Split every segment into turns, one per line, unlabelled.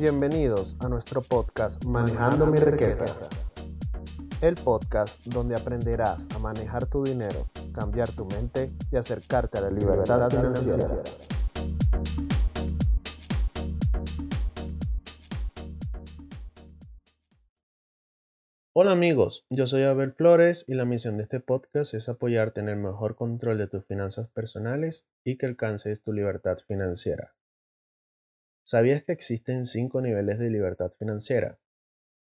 Bienvenidos a nuestro podcast Manejando mi riqueza. El podcast donde aprenderás a manejar tu dinero, cambiar tu mente y acercarte a la libertad financiera. Hola amigos, yo soy Abel Flores y la misión de este podcast es apoyarte en el mejor control de tus finanzas personales y que alcances tu libertad financiera. ¿Sabías que existen cinco niveles de libertad financiera?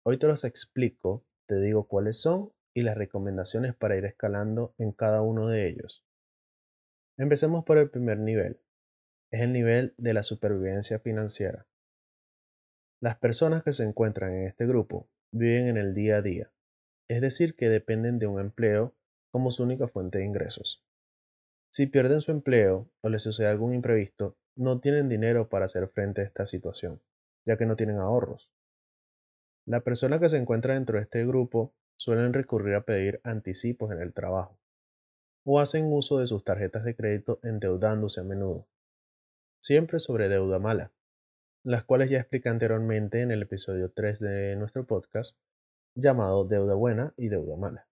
Hoy te los explico, te digo cuáles son y las recomendaciones para ir escalando en cada uno de ellos. Empecemos por el primer nivel. Es el nivel de la supervivencia financiera. Las personas que se encuentran en este grupo viven en el día a día, es decir, que dependen de un empleo como su única fuente de ingresos. Si pierden su empleo o les sucede algún imprevisto, no tienen dinero para hacer frente a esta situación, ya que no tienen ahorros. La persona que se encuentra dentro de este grupo suelen recurrir a pedir anticipos en el trabajo o hacen uso de sus tarjetas de crédito endeudándose a menudo, siempre sobre deuda mala, las cuales ya expliqué anteriormente en el episodio 3 de nuestro podcast llamado Deuda Buena y Deuda Mala.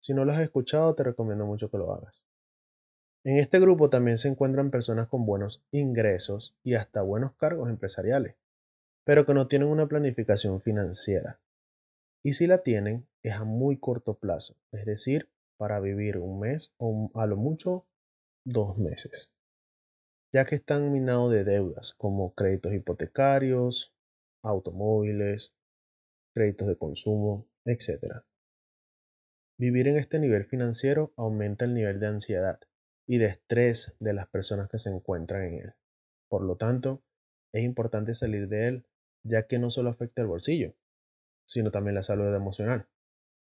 Si no lo has escuchado, te recomiendo mucho que lo hagas. En este grupo también se encuentran personas con buenos ingresos y hasta buenos cargos empresariales, pero que no tienen una planificación financiera. Y si la tienen, es a muy corto plazo, es decir, para vivir un mes o a lo mucho dos meses ya que están minados de deudas como créditos hipotecarios, automóviles, créditos de consumo, etc. Vivir en este nivel financiero aumenta el nivel de ansiedad y de estrés de las personas que se encuentran en él. Por lo tanto, es importante salir de él ya que no solo afecta el bolsillo, sino también la salud emocional.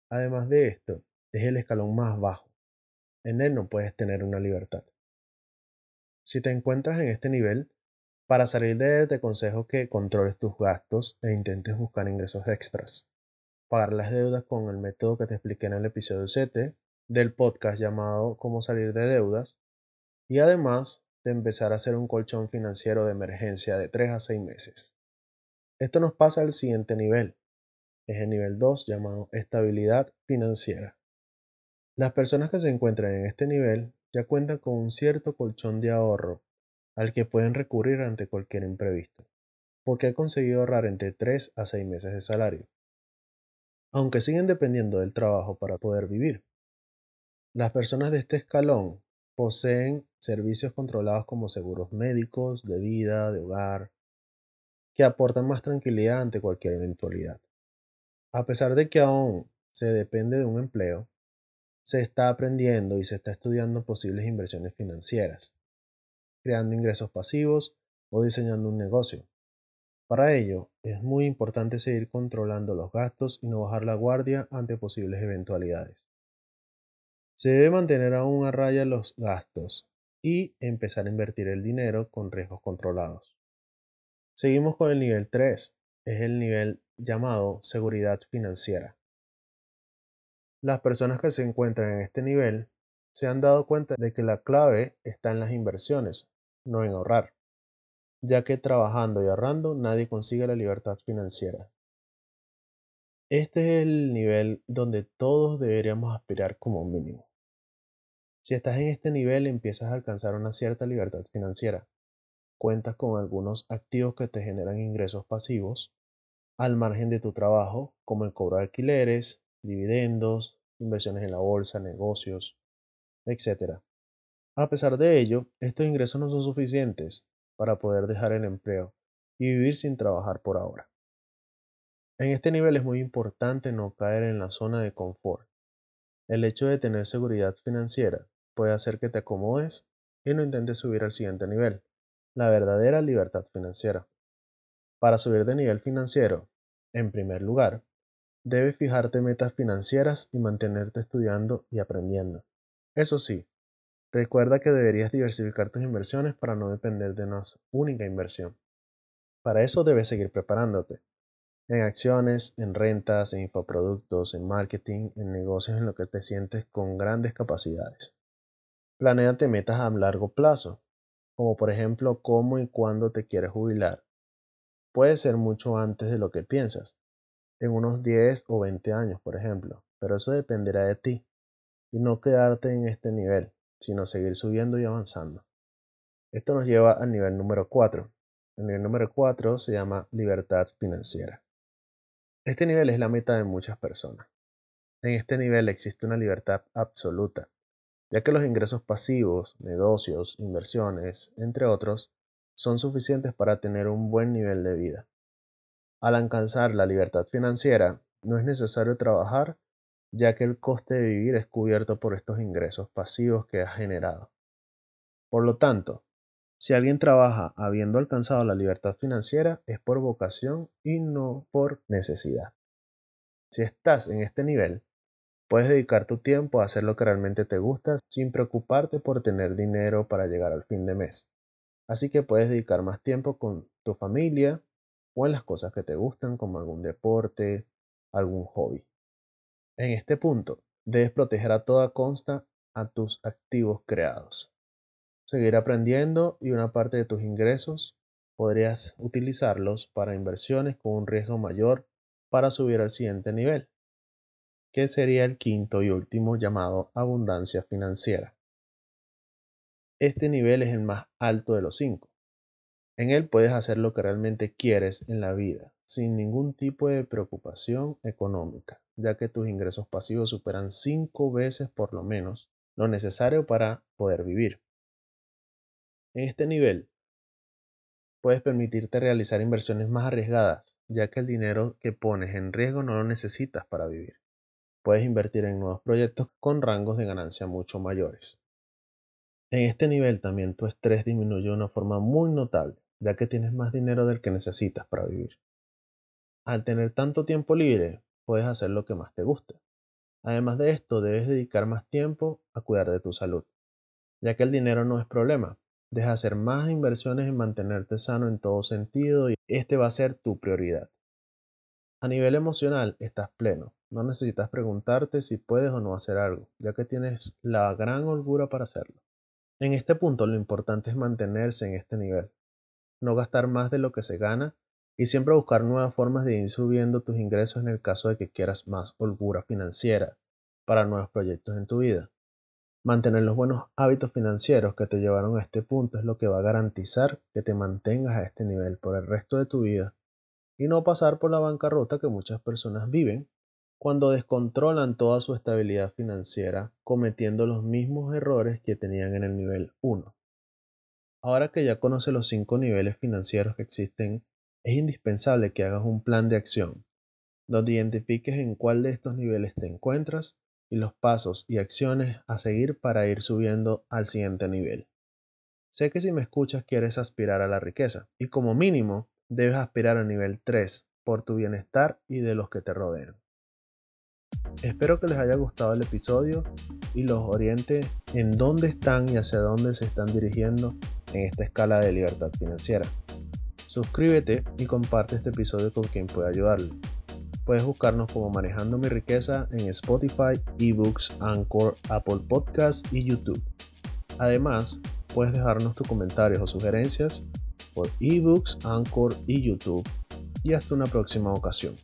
Además de esto, es el escalón más bajo. En él no puedes tener una libertad. Si te encuentras en este nivel, para salir de él te aconsejo que controles tus gastos e intentes buscar ingresos extras. Pagar las deudas con el método que te expliqué en el episodio 7 del podcast llamado Cómo salir de deudas y además de empezar a hacer un colchón financiero de emergencia de 3 a 6 meses. Esto nos pasa al siguiente nivel. Es el nivel 2 llamado estabilidad financiera. Las personas que se encuentran en este nivel ya cuentan con un cierto colchón de ahorro al que pueden recurrir ante cualquier imprevisto, porque han conseguido ahorrar entre 3 a 6 meses de salario, aunque siguen dependiendo del trabajo para poder vivir. Las personas de este escalón poseen servicios controlados como seguros médicos, de vida, de hogar, que aportan más tranquilidad ante cualquier eventualidad. A pesar de que aún se depende de un empleo, se está aprendiendo y se está estudiando posibles inversiones financieras, creando ingresos pasivos o diseñando un negocio. Para ello, es muy importante seguir controlando los gastos y no bajar la guardia ante posibles eventualidades. Se debe mantener aún a raya los gastos y empezar a invertir el dinero con riesgos controlados. Seguimos con el nivel 3, es el nivel llamado seguridad financiera. Las personas que se encuentran en este nivel se han dado cuenta de que la clave está en las inversiones, no en ahorrar, ya que trabajando y ahorrando nadie consigue la libertad financiera. Este es el nivel donde todos deberíamos aspirar como mínimo. Si estás en este nivel empiezas a alcanzar una cierta libertad financiera. Cuentas con algunos activos que te generan ingresos pasivos al margen de tu trabajo, como el cobro de alquileres, dividendos, inversiones en la bolsa, negocios, etc. A pesar de ello, estos ingresos no son suficientes para poder dejar el empleo y vivir sin trabajar por ahora. En este nivel es muy importante no caer en la zona de confort. El hecho de tener seguridad financiera puede hacer que te acomodes y no intentes subir al siguiente nivel, la verdadera libertad financiera. Para subir de nivel financiero, en primer lugar, Debes fijarte metas financieras y mantenerte estudiando y aprendiendo. Eso sí, recuerda que deberías diversificar tus inversiones para no depender de una única inversión. Para eso debes seguir preparándote. En acciones, en rentas, en infoproductos, en marketing, en negocios en los que te sientes con grandes capacidades. Planéate metas a largo plazo, como por ejemplo cómo y cuándo te quieres jubilar puede ser mucho antes de lo que piensas, en unos 10 o 20 años, por ejemplo, pero eso dependerá de ti y no quedarte en este nivel, sino seguir subiendo y avanzando. Esto nos lleva al nivel número 4. El nivel número 4 se llama libertad financiera. Este nivel es la meta de muchas personas. En este nivel existe una libertad absoluta, ya que los ingresos pasivos, negocios, inversiones, entre otros, son suficientes para tener un buen nivel de vida. Al alcanzar la libertad financiera, no es necesario trabajar, ya que el coste de vivir es cubierto por estos ingresos pasivos que has generado. Por lo tanto, si alguien trabaja habiendo alcanzado la libertad financiera, es por vocación y no por necesidad. Si estás en este nivel, puedes dedicar tu tiempo a hacer lo que realmente te gusta sin preocuparte por tener dinero para llegar al fin de mes. Así que puedes dedicar más tiempo con tu familia, o en las cosas que te gustan como algún deporte, algún hobby. En este punto, debes proteger a toda consta a tus activos creados. Seguir aprendiendo y una parte de tus ingresos podrías utilizarlos para inversiones con un riesgo mayor para subir al siguiente nivel, que sería el quinto y último llamado abundancia financiera. Este nivel es el más alto de los cinco, en él puedes hacer lo que realmente quieres en la vida, sin ningún tipo de preocupación económica, ya que tus ingresos pasivos superan cinco veces por lo menos lo necesario para poder vivir. En este nivel, puedes permitirte realizar inversiones más arriesgadas, ya que el dinero que pones en riesgo no lo necesitas para vivir. Puedes invertir en nuevos proyectos con rangos de ganancia mucho mayores. En este nivel también tu estrés disminuye de una forma muy notable, ya que tienes más dinero del que necesitas para vivir. Al tener tanto tiempo libre, puedes hacer lo que más te gusta. Además de esto, debes dedicar más tiempo a cuidar de tu salud, ya que el dinero no es problema. Deja hacer más inversiones en mantenerte sano en todo sentido y este va a ser tu prioridad. A nivel emocional, estás pleno. No necesitas preguntarte si puedes o no hacer algo, ya que tienes la gran holgura para hacerlo. En este punto lo importante es mantenerse en este nivel, no gastar más de lo que se gana y siempre buscar nuevas formas de ir subiendo tus ingresos en el caso de que quieras más holgura financiera para nuevos proyectos en tu vida. Mantener los buenos hábitos financieros que te llevaron a este punto es lo que va a garantizar que te mantengas a este nivel por el resto de tu vida y no pasar por la bancarrota que muchas personas viven cuando descontrolan toda su estabilidad financiera cometiendo los mismos errores que tenían en el nivel 1. Ahora que ya conoces los cinco niveles financieros que existen, es indispensable que hagas un plan de acción, donde identifiques en cuál de estos niveles te encuentras y los pasos y acciones a seguir para ir subiendo al siguiente nivel. Sé que si me escuchas quieres aspirar a la riqueza, y como mínimo debes aspirar a nivel 3 por tu bienestar y de los que te rodean. Espero que les haya gustado el episodio y los oriente en dónde están y hacia dónde se están dirigiendo en esta escala de libertad financiera. Suscríbete y comparte este episodio con quien pueda ayudarle. Puedes buscarnos como Manejando mi riqueza en Spotify, eBooks, Anchor, Apple Podcasts y YouTube. Además, puedes dejarnos tus comentarios o sugerencias por eBooks, Anchor y YouTube. Y hasta una próxima ocasión.